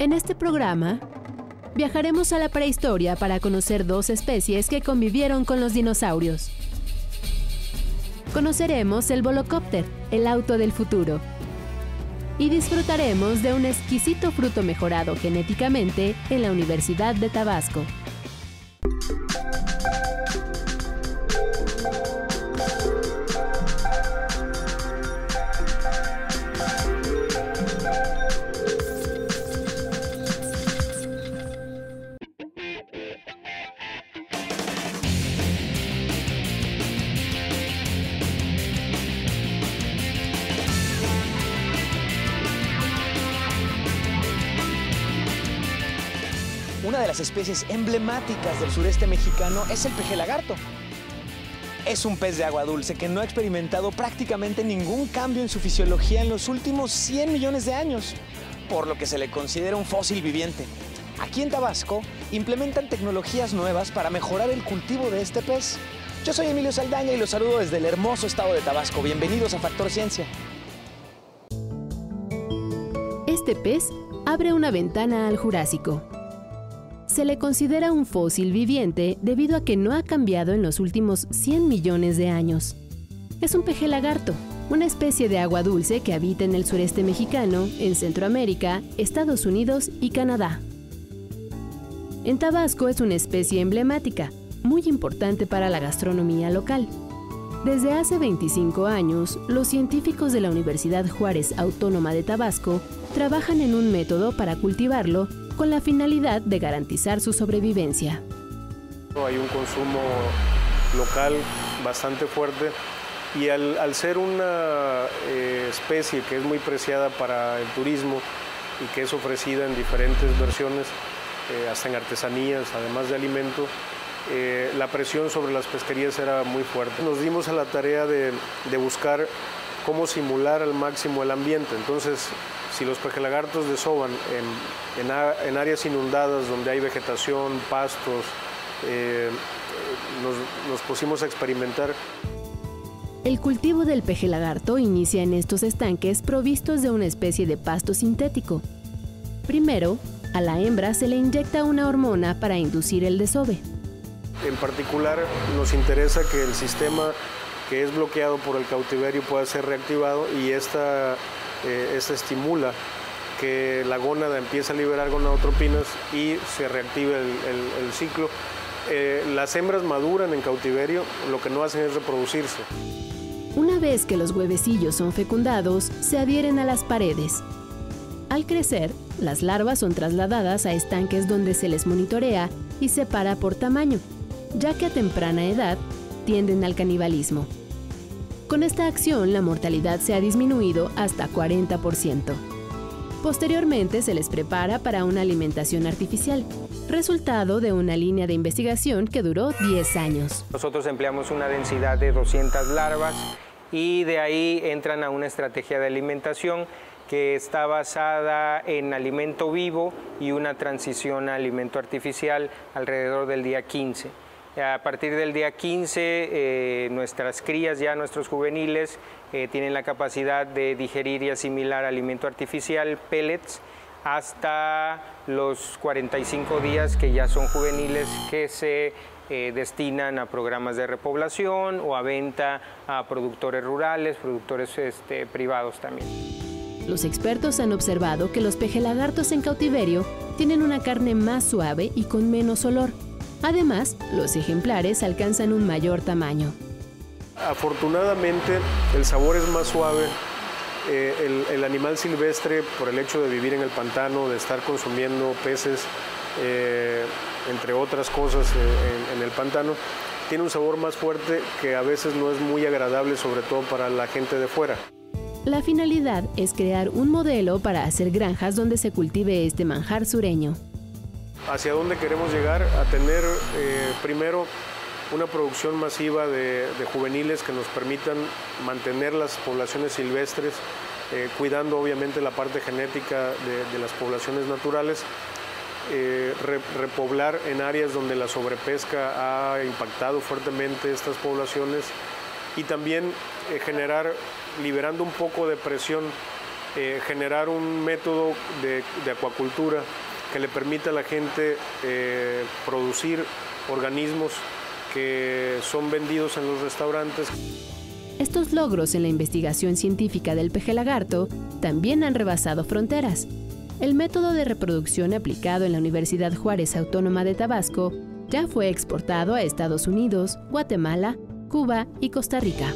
En este programa, viajaremos a la prehistoria para conocer dos especies que convivieron con los dinosaurios. Conoceremos el Volocopter, el auto del futuro. Y disfrutaremos de un exquisito fruto mejorado genéticamente en la Universidad de Tabasco. Una de las especies emblemáticas del sureste mexicano es el peje lagarto. Es un pez de agua dulce que no ha experimentado prácticamente ningún cambio en su fisiología en los últimos 100 millones de años, por lo que se le considera un fósil viviente. Aquí en Tabasco implementan tecnologías nuevas para mejorar el cultivo de este pez. Yo soy Emilio Saldaña y los saludo desde el hermoso estado de Tabasco. Bienvenidos a Factor Ciencia. Este pez abre una ventana al Jurásico. Se le considera un fósil viviente debido a que no ha cambiado en los últimos 100 millones de años. Es un peje lagarto, una especie de agua dulce que habita en el sureste mexicano, en Centroamérica, Estados Unidos y Canadá. En Tabasco es una especie emblemática, muy importante para la gastronomía local. Desde hace 25 años, los científicos de la Universidad Juárez Autónoma de Tabasco trabajan en un método para cultivarlo con la finalidad de garantizar su sobrevivencia. Hay un consumo local bastante fuerte y al, al ser una eh, especie que es muy preciada para el turismo y que es ofrecida en diferentes versiones, eh, hasta en artesanías, además de alimento, eh, la presión sobre las pesquerías era muy fuerte. Nos dimos a la tarea de, de buscar cómo simular al máximo el ambiente. Entonces, si los pejelagartos desoban en, en, en, áreas inundadas donde hay vegetación, pastos, eh, nos, nos pusimos a experimentar. El cultivo del pejelagarto inicia en estos estanques provistos de una especie de pasto sintético. Primero, a la hembra se le inyecta una hormona para inducir el desove. En particular, nos interesa que el sistema que es bloqueado por el cautiverio pueda ser reactivado y esta eh, esta estimula que la gónada empieza a liberar gonadotropinas y se reactive el, ciclo. Eh, las hembras maduran en cautiverio, lo que no hacen es reproducirse. Una vez que los huevecillos son fecundados, se adhieren a las paredes. Al crecer, las larvas son trasladadas a estanques donde se les monitorea y separa por tamaño, ya que a temprana edad tienden al canibalismo. Con esta acción, la mortalidad se ha disminuido hasta 40%. Posteriormente se les prepara para una alimentación artificial, resultado de una línea de investigación que duró 10 años. Nosotros empleamos una densidad de 200 larvas y de ahí entran a una estrategia de alimentación que está basada en alimento vivo y una transición a alimento artificial alrededor del día 15. A partir del día 15, eh, nuestras crías, ya nuestros juveniles, eh, tienen la capacidad de digerir y asimilar alimento artificial, pellets, hasta los 45 días que ya son juveniles que se eh, destinan a programas de repoblación o a venta a productores rurales, productores este, privados también. Los expertos han observado que los pejelagartos en cautiverio tienen una carne más suave y con menos olor Además, los ejemplares alcanzan un mayor tamaño. Afortunadamente, el sabor es más suave. Eh, el, el, animal silvestre, por el hecho de vivir en el pantano, de estar consumiendo peces, eh, entre otras cosas, eh, en, en el pantano, tiene un sabor más fuerte que a veces no es muy agradable, sobre todo para la gente de fuera. La finalidad es crear un modelo para hacer granjas donde se cultive este manjar sureño hacia dónde queremos llegar, a tener eh, primero una producción masiva de, de, juveniles que nos permitan mantener las poblaciones silvestres, eh, cuidando obviamente la parte genética de, de las poblaciones naturales, eh, re, repoblar en áreas donde la sobrepesca ha impactado fuertemente estas poblaciones y también generar, liberando un poco de presión generar un método de, acuacultura que le permita a la gente eh, producir organismos que son vendidos en los restaurantes. Estos logros en la investigación científica del peje lagarto también han rebasado fronteras. El método de reproducción aplicado en la Universidad Juárez Autónoma de Tabasco ya fue exportado a Estados Unidos, Guatemala, Cuba y Costa Rica.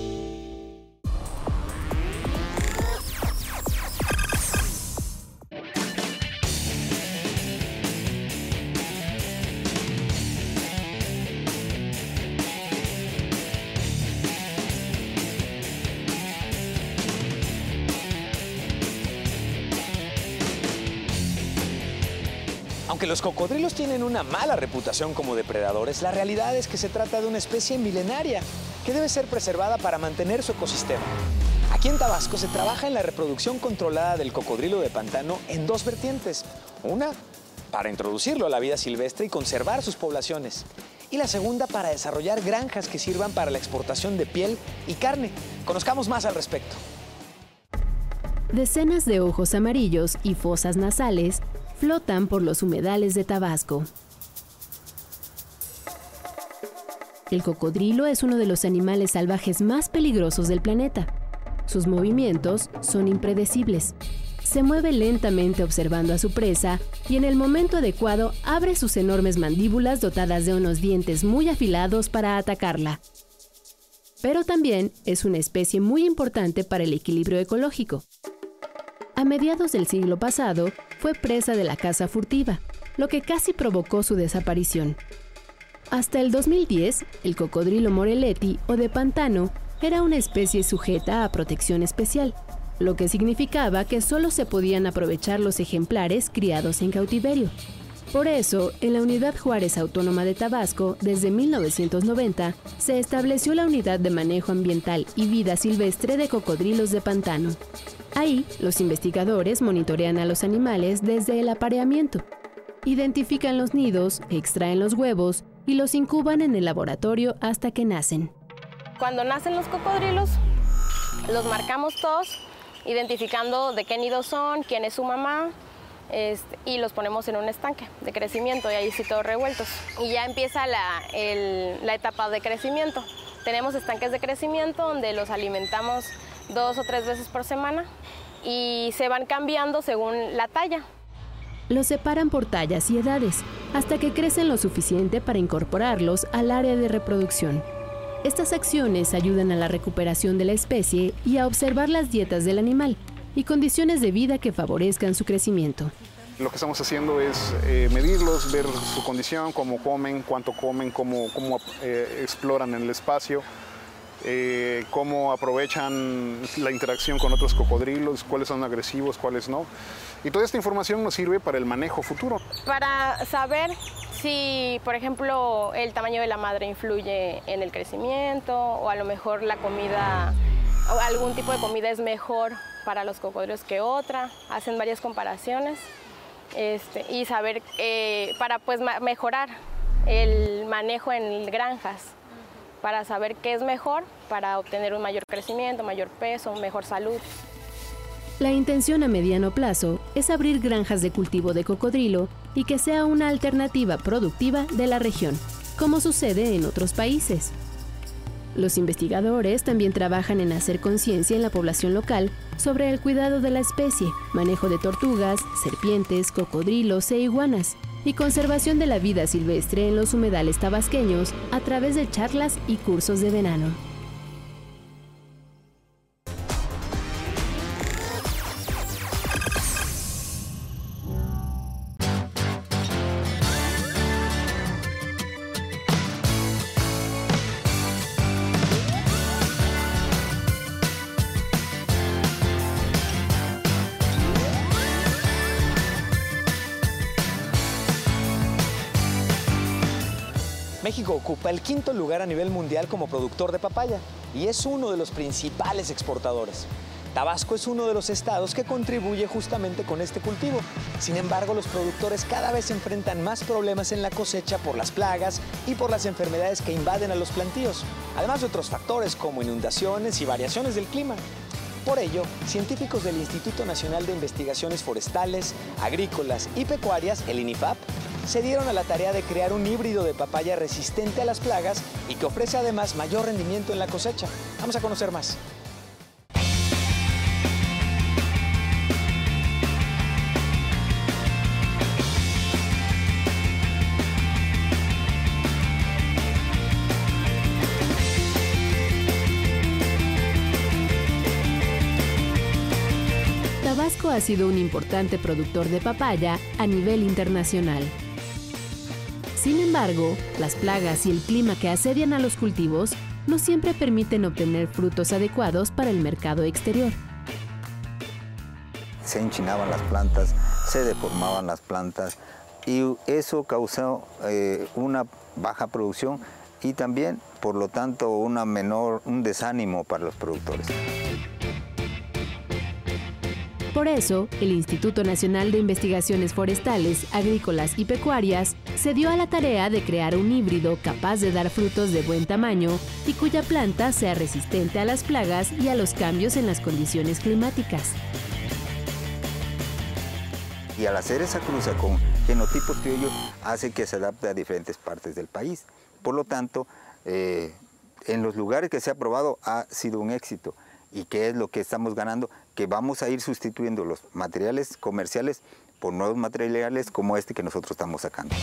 Aunque los cocodrilos tienen una mala reputación como depredadores, la realidad es que se trata de una especie milenaria que debe ser preservada para mantener su ecosistema. Aquí en Tabasco se trabaja en la reproducción controlada del cocodrilo de pantano en dos vertientes. Una, para introducirlo a la vida silvestre y conservar sus poblaciones. Y la segunda, para desarrollar granjas que sirvan para la exportación de piel y carne. Conozcamos más al respecto. Decenas de ojos amarillos y fosas nasales flotan por los humedales de Tabasco. El cocodrilo es uno de los animales salvajes más peligrosos del planeta. Sus movimientos son impredecibles. Se mueve lentamente observando a su presa y en el momento adecuado abre sus enormes mandíbulas dotadas de unos dientes muy afilados para atacarla. Pero también es una especie muy importante para el equilibrio ecológico. A mediados del siglo pasado, fue presa de la caza furtiva, lo que casi provocó su desaparición. Hasta el 2010, el cocodrilo moreletti o de pantano era una especie sujeta a protección especial, lo que significaba que solo se podían aprovechar los ejemplares criados en cautiverio. Por eso, en la Unidad Juárez Autónoma de Tabasco, desde 1990, se estableció la Unidad de Manejo Ambiental y Vida Silvestre de Cocodrilos de Pantano, Ahí, los investigadores monitorean a los animales desde el apareamiento. Identifican los nidos, extraen los huevos y los incuban en el laboratorio hasta que nacen. Cuando nacen los cocodrilos, los marcamos todos, identificando de qué nido son, quién es su mamá, este, y los ponemos en un estanque de crecimiento y ahí sí todos revueltos. Y ya empieza la, la etapa de crecimiento. Tenemos estanques de crecimiento donde los alimentamos dos o tres veces por semana y se van cambiando según la talla. Los separan por tallas y edades, hasta que crecen lo suficiente para incorporarlos al área de reproducción. Estas acciones ayudan a la recuperación de la especie y a observar las dietas del animal y condiciones de vida que favorezcan su crecimiento. Lo que estamos haciendo es eh, medirlos, ver su condición, cómo comen, cuánto comen, cómo, cómo eh, exploran en el espacio, eh, cómo aprovechan la interacción con otros cocodrilos, cuáles son agresivos, cuáles no. Y toda esta información nos sirve para el manejo futuro. Para saber si, por ejemplo, el tamaño de la madre influye en el crecimiento o a lo mejor la comida o algún tipo de comida es mejor para los cocodrilos que otra. Hacen varias comparaciones este, y saber eh, para pues mejorar el manejo en granjas para saber qué es mejor para obtener un mayor crecimiento, mayor peso, mejor salud. La intención a mediano plazo es abrir granjas de cultivo de cocodrilo y que sea una alternativa productiva de la región, como sucede en otros países. Los investigadores también trabajan en hacer conciencia en la población local sobre el cuidado de la especie, manejo de tortugas, serpientes, cocodrilos e iguanas, y conservación de la vida silvestre en los humedales tabasqueños a través de charlas y cursos de verano. Ocupa el quinto lugar a nivel mundial como productor de papaya y es uno de los principales exportadores. Tabasco es uno de los estados que contribuye justamente con este cultivo. Sin embargo, los productores cada vez enfrentan más problemas en la cosecha por las plagas y por las enfermedades que invaden a los plantíos, además de otros factores como inundaciones y variaciones del clima. Por ello, científicos del Instituto Nacional de Investigaciones Forestales, Agrícolas y Pecuarias, el INIFAP, se dieron a la tarea de crear un híbrido de papaya resistente a las plagas y que ofrece además mayor rendimiento en la cosecha. Vamos a conocer más. Tabasco ha sido un importante productor de papaya a nivel internacional. Sin embargo, las plagas y el clima que asedian a los cultivos no siempre permiten obtener frutos adecuados para el mercado exterior. Se enchinaban las plantas, se deformaban las plantas y eso causó eh, una baja producción y también, por lo tanto, una menor, un desánimo para los productores. Por eso, el Instituto Nacional de Investigaciones Forestales, Agrícolas y Pecuarias se dio a la tarea de crear un híbrido capaz de dar frutos de buen tamaño y cuya planta sea resistente a las plagas y a los cambios en las condiciones climáticas. Y al hacer esa cruza con genotipos criollos hace que se adapte a diferentes partes del país. Por lo tanto, eh, en los lugares que se ha probado ha sido un éxito. ¿Y qué es lo que estamos ganando? Que vamos a ir sustituyendo los materiales comerciales por nuevos materiales como este que nosotros estamos sacando.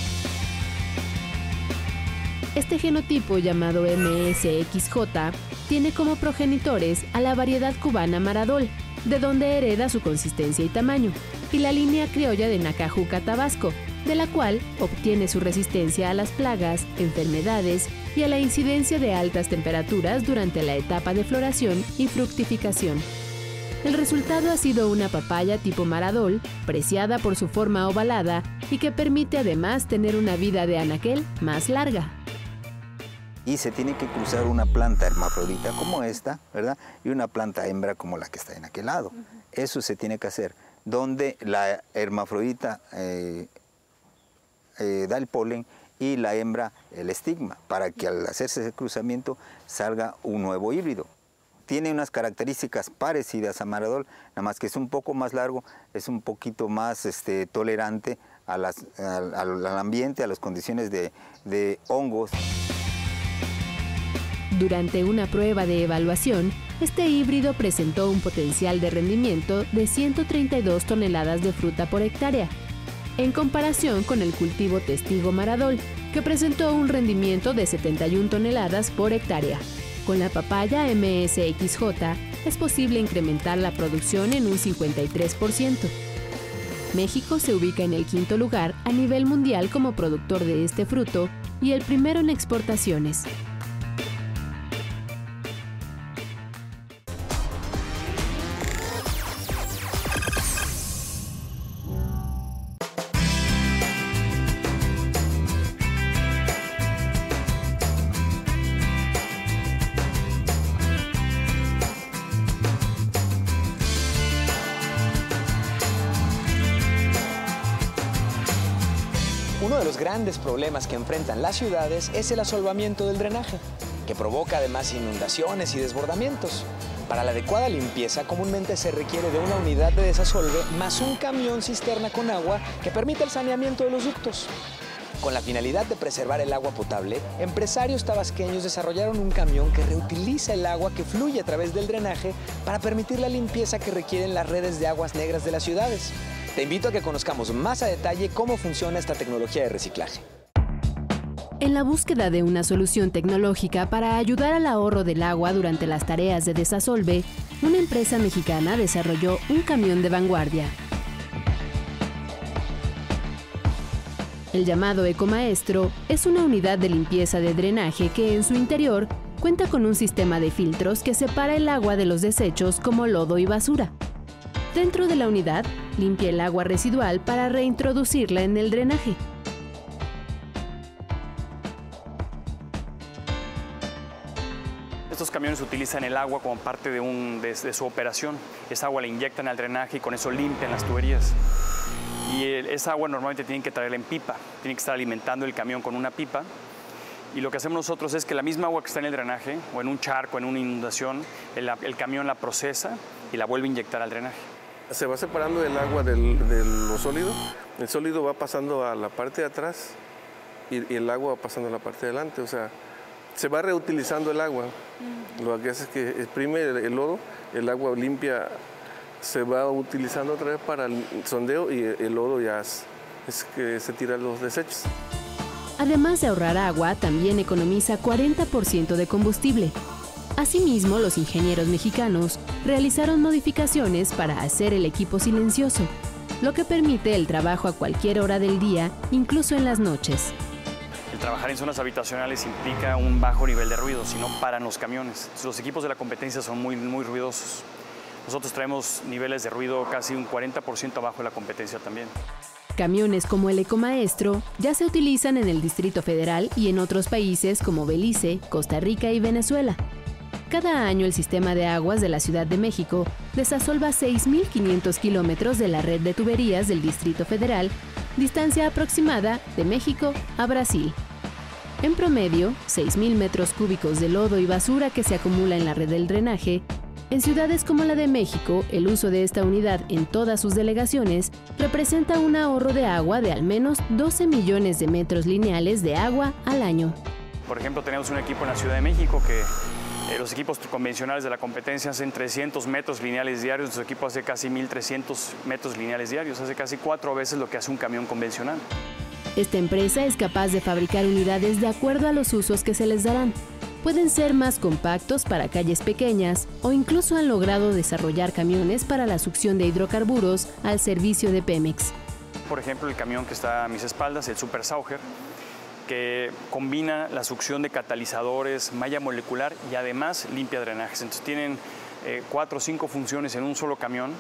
Este genotipo llamado MSXJ tiene como progenitores a la variedad cubana Maradol, de donde hereda su consistencia y tamaño, y la línea criolla de Nacajuca, Tabasco, de la cual obtiene su resistencia a las plagas, enfermedades y a la incidencia de altas temperaturas durante la etapa de floración y fructificación. El resultado ha sido una papaya tipo maradol, preciada por su forma ovalada y que permite además tener una vida de anaquel más larga. Y se tiene que cruzar una planta hermafrodita como esta, ¿verdad? Y una planta hembra como la que está en aquel lado. Eso se tiene que hacer, donde la hermafrodita eh, eh, da el polen y la hembra el estigma, para que al hacerse ese cruzamiento salga un nuevo híbrido. Tiene unas características parecidas a Maradol, nada más que es un poco más largo, es un poquito más este, tolerante al ambiente, a las condiciones de, de hongos. Durante una prueba de evaluación, este híbrido presentó un potencial de rendimiento de 132 toneladas de fruta por hectárea, en comparación con el cultivo testigo Maradol, que presentó un rendimiento de 71 toneladas por hectárea. Con la papaya MSXJ es posible incrementar la producción en un 53%. México se ubica en el quinto lugar a nivel mundial como productor de este fruto y el primero en exportaciones. Grandes problemas que enfrentan las ciudades es el asolvamiento del drenaje, que provoca además inundaciones y desbordamientos. Para la adecuada limpieza comúnmente se requiere de una unidad de desasolve más un camión cisterna con agua que permita el saneamiento de los ductos. Con la finalidad de preservar el agua potable, empresarios tabasqueños desarrollaron un camión que reutiliza el agua que fluye a través del drenaje para permitir la limpieza que requieren las redes de aguas negras de las ciudades. Te invito a que conozcamos más a detalle cómo funciona esta tecnología de reciclaje. En la búsqueda de una solución tecnológica para ayudar al ahorro del agua durante las tareas de desasolve, una empresa mexicana desarrolló un camión de vanguardia. El llamado Ecomaestro es una unidad de limpieza de drenaje que en su interior cuenta con un sistema de filtros que separa el agua de los desechos como lodo y basura. Dentro de la unidad, limpia el agua residual para reintroducirla en el drenaje. Estos camiones utilizan el agua como parte de, su operación. Esa agua la inyectan al drenaje y con eso limpian las tuberías. Y esa agua normalmente tienen que traerla en pipa, tienen que estar alimentando el camión con una pipa. Y lo que hacemos nosotros es que la misma agua que está en el drenaje o en un charco, en una inundación, el camión la procesa y la vuelve a inyectar al drenaje. Se va separando el agua del, de lo sólido, el sólido va pasando a la parte de atrás y, el agua va pasando a la parte de adelante, o sea, se va reutilizando el agua. Lo que hace es que exprime el, lodo, el agua limpia se va utilizando otra vez para el sondeo y el lodo ya es, es que se tira los desechos. Además de ahorrar agua, también economiza 40% de combustible. Asimismo, los ingenieros mexicanos realizaron modificaciones para hacer el equipo silencioso, lo que permite el trabajo a cualquier hora del día, incluso en las noches. El trabajar en zonas habitacionales implica un bajo nivel de ruido, si no paran los camiones. Los equipos de la competencia son muy, muy ruidosos. Nosotros traemos niveles de ruido casi un 40% abajo de la competencia también. Camiones como el Ecomaestro ya se utilizan en el Distrito Federal y en otros países como Belice, Costa Rica y Venezuela. Cada año el sistema de aguas de la Ciudad de México desasolva 6.500 kilómetros de la red de tuberías del Distrito Federal, distancia aproximada de México a Brasil. En promedio, 6.000 metros cúbicos de lodo y basura que se acumula en la red del drenaje en ciudades como la de México, el uso de esta unidad en todas sus delegaciones representa un ahorro de agua de al menos 12 millones de metros lineales de agua al año. Por ejemplo, tenemos un equipo en la Ciudad de México que eh, los equipos convencionales de la competencia hacen 300 metros lineales diarios, nuestro equipo hace casi 1.300 metros lineales diarios, hace casi cuatro veces lo que hace un camión convencional. Esta empresa es capaz de fabricar unidades de acuerdo a los usos que se les darán pueden ser más compactos para calles pequeñas o incluso han logrado desarrollar camiones para la succión de hidrocarburos al servicio de Pemex. Por ejemplo, el camión que está a mis espaldas, el Super Sauger, que combina la succión de catalizadores, malla molecular y además limpia drenajes. Entonces tienen eh, cuatro o cinco funciones en un solo camión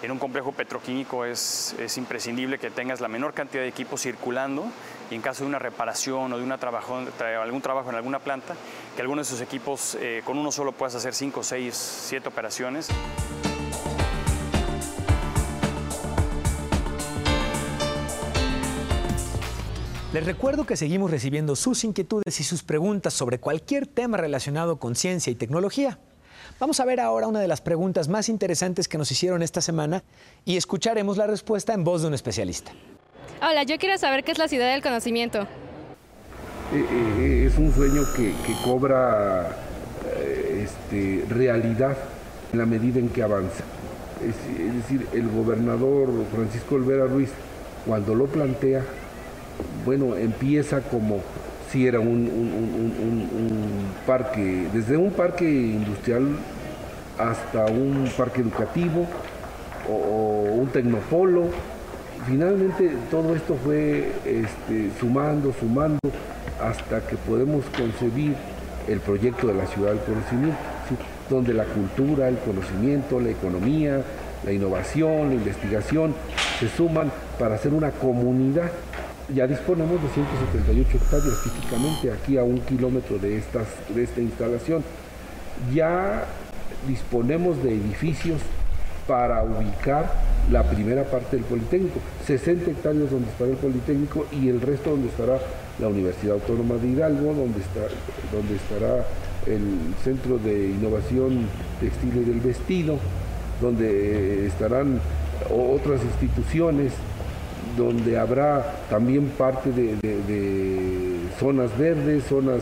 en un complejo petroquímico es, imprescindible que tengas la menor cantidad de equipos circulando y en caso de una reparación o de algún trabajo en alguna planta, que algunos de esos equipos eh, con uno solo puedas hacer 5, 6, 7 operaciones. Les recuerdo que seguimos recibiendo sus inquietudes y sus preguntas sobre cualquier tema relacionado con ciencia y tecnología. Vamos a ver ahora una de las preguntas más interesantes que nos hicieron esta semana y escucharemos la respuesta en voz de un especialista. Hola, yo quiero saber qué es la ciudad del conocimiento. Eh, eh, es un sueño que, cobra eh, este, realidad en la medida en que avanza. Es, decir, el gobernador Francisco Olvera Ruiz, cuando lo plantea, bueno, empieza como si era un, parque, desde un parque industrial hasta un parque educativo o, un tecnopolo. Finalmente todo esto fue este, sumando, sumando, hasta que podemos concebir el proyecto de la ciudad del conocimiento, donde la cultura, el conocimiento, la economía, la innovación, la investigación se suman para hacer una comunidad ya disponemos de 178 hectáreas físicamente aquí a un kilómetro de, estas, de esta instalación. Ya disponemos de edificios para ubicar la primera parte del Politécnico, 60 hectáreas donde estará el Politécnico y el resto donde estará la Universidad Autónoma de Hidalgo, donde, donde estará el Centro de Innovación Textil y del Vestido, donde estarán otras instituciones donde habrá también parte de, zonas verdes, zonas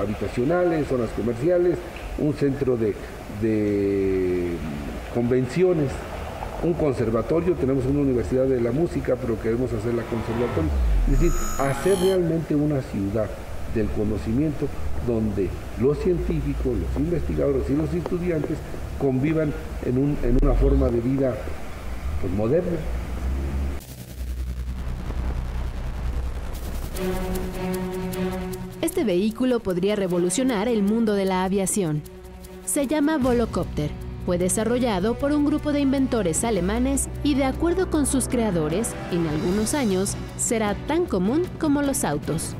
habitacionales, zonas comerciales, un centro de, convenciones, un conservatorio, tenemos una universidad de la música, pero queremos hacer la conservatorio. Es decir, hacer realmente una ciudad del conocimiento donde los científicos, los investigadores y los estudiantes convivan en, en una forma de vida pues, moderna. Este vehículo podría revolucionar el mundo de la aviación. Se llama Volocopter. Fue desarrollado por un grupo de inventores alemanes y de acuerdo con sus creadores, en algunos años será tan común como los autos.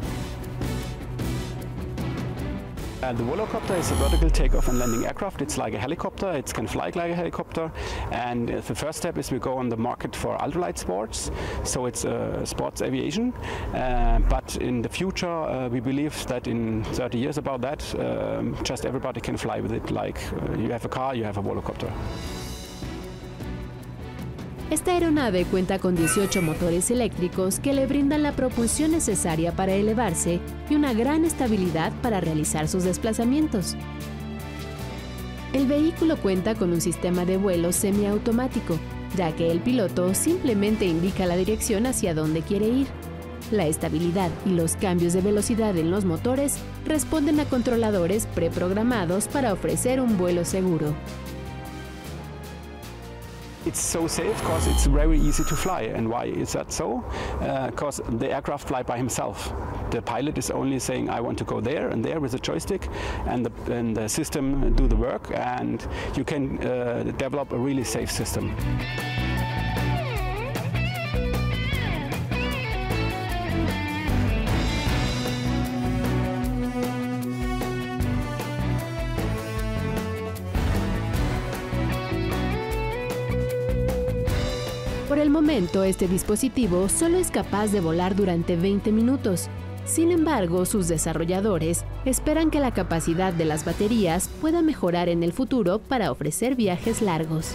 Uh, the Volocopter is a vertical takeoff and landing aircraft. It's like a helicopter. It can fly like a helicopter. And the first step is we go on the market for ultralight sports. So it's uh, sports aviation. Uh, but in the future, uh, we believe that in 30 years about that, um, just everybody can fly with it. Like uh, you have a car, you have a Volocopter. Esta aeronave cuenta con 18 motores eléctricos que le brindan la propulsión necesaria para elevarse y una gran estabilidad para realizar sus desplazamientos. El vehículo cuenta con un sistema de vuelo semiautomático, ya que el piloto simplemente indica la dirección hacia donde quiere ir. La estabilidad y los cambios de velocidad en los motores responden a controladores preprogramados para ofrecer un vuelo seguro. It's so safe because it's very easy to fly. And why is that so? Because uh, the aircraft fly by himself. The pilot is only saying, I want to go there and there with a joystick, and the, and the system do the work, and you can uh, develop a really safe system. Momento, este dispositivo solo es capaz de volar durante 20 minutos. Sin embargo, sus desarrolladores esperan que la capacidad de las baterías pueda mejorar en el futuro para ofrecer viajes largos.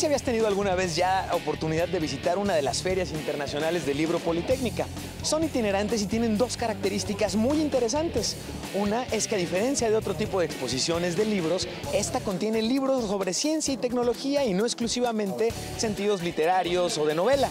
Si habías tenido alguna vez ya oportunidad de visitar una de las ferias internacionales del libro Politécnica. Son itinerantes y tienen dos características muy interesantes. Una es que a diferencia de otro tipo de exposiciones de libros, esta contiene libros sobre ciencia y tecnología y no exclusivamente sentidos literarios o de novela.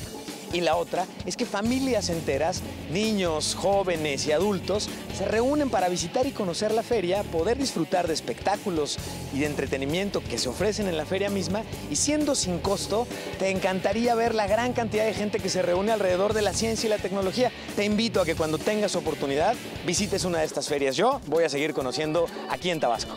Y la otra es que familias enteras, niños, jóvenes y adultos, se reúnen para visitar y conocer la feria, poder disfrutar de espectáculos y de entretenimiento que se ofrecen en la feria misma y siendo sin costo, te encantaría ver la gran cantidad de gente que se reúne alrededor de la ciencia y la tecnología. Te invito a que cuando tengas oportunidad visites una de estas ferias. Yo voy a seguir conociendo aquí en Tabasco.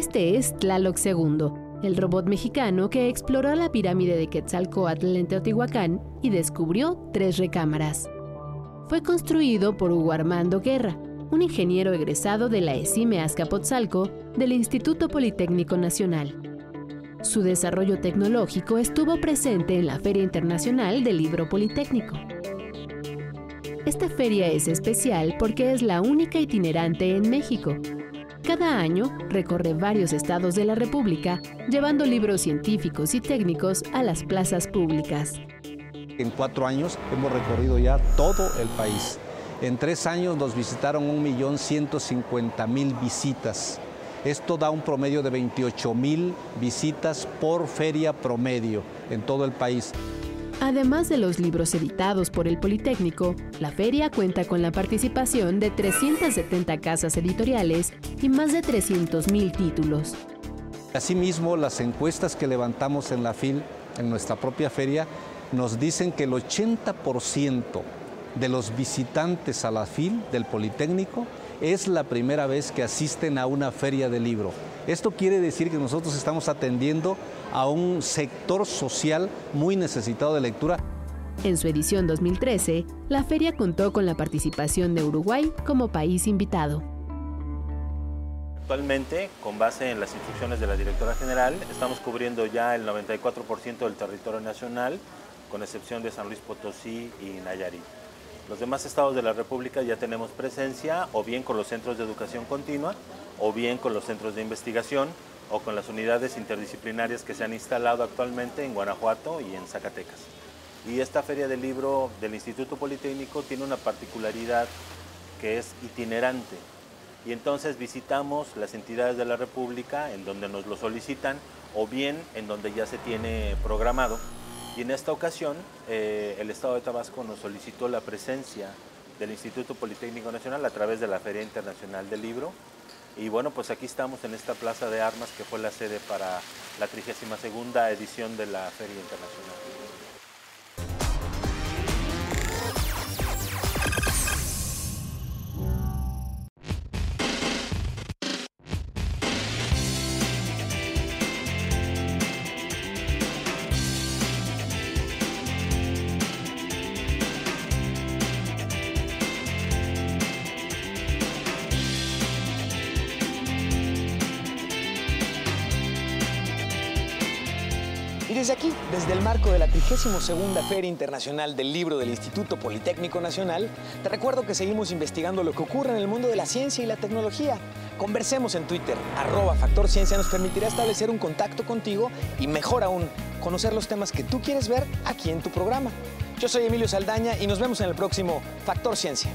Este es Tlaloc II, el robot mexicano que exploró la pirámide de Quetzalcoatl en Teotihuacán y descubrió tres recámaras. Fue construido por Hugo Armando Guerra, un ingeniero egresado de la ESIME Azcapotzalco del Instituto Politécnico Nacional. Su desarrollo tecnológico estuvo presente en la Feria Internacional del Libro Politécnico. Esta feria es especial porque es la única itinerante en México cada año recorre varios estados de la República llevando libros científicos y técnicos a las plazas públicas. En cuatro años hemos recorrido ya todo el país. En tres años nos visitaron 1.150.000 visitas. Esto da un promedio de 28.000 visitas por feria promedio en todo el país. Además de los libros editados por el Politécnico, la feria cuenta con la participación de 370 casas editoriales y más de 300.000 títulos. Asimismo, las encuestas que levantamos en la FIL, en nuestra propia feria, nos dicen que el 80% de los visitantes a la FIL del Politécnico es la primera vez que asisten a una feria de libro. Esto quiere decir que nosotros estamos atendiendo a un sector social muy necesitado de lectura. En su edición 2013, la feria contó con la participación de Uruguay como país invitado. Actualmente, con base en las instrucciones de la directora general, estamos cubriendo ya el 94% del territorio nacional, con excepción de San Luis Potosí y Nayarit. Los demás estados de la República ya tenemos presencia, o bien con los centros de educación continua, o bien con los centros de investigación, o con las unidades interdisciplinarias que se han instalado actualmente en Guanajuato y en Zacatecas. Y esta feria del libro del Instituto Politécnico tiene una particularidad que es itinerante. Y entonces visitamos las entidades de la República en donde nos lo solicitan o bien en donde ya se tiene programado. Y en esta ocasión eh, el Estado de Tabasco nos solicitó la presencia del Instituto Politécnico Nacional a través de la Feria Internacional del Libro Y bueno, pues aquí estamos en esta Plaza de Armas que fue la sede para la 32 edición de la Feria Internacional. Desde aquí, desde el marco de la 32 Feria Internacional del Libro del Instituto Politécnico Nacional, te recuerdo que seguimos investigando lo que ocurre en el mundo de la ciencia y la tecnología. Conversemos en Twitter, arroba Factor nos permitirá establecer un contacto contigo y mejor aún, conocer los temas que tú quieres ver aquí en tu programa. Yo soy Emilio Saldaña y nos vemos en el próximo Factor Ciencia.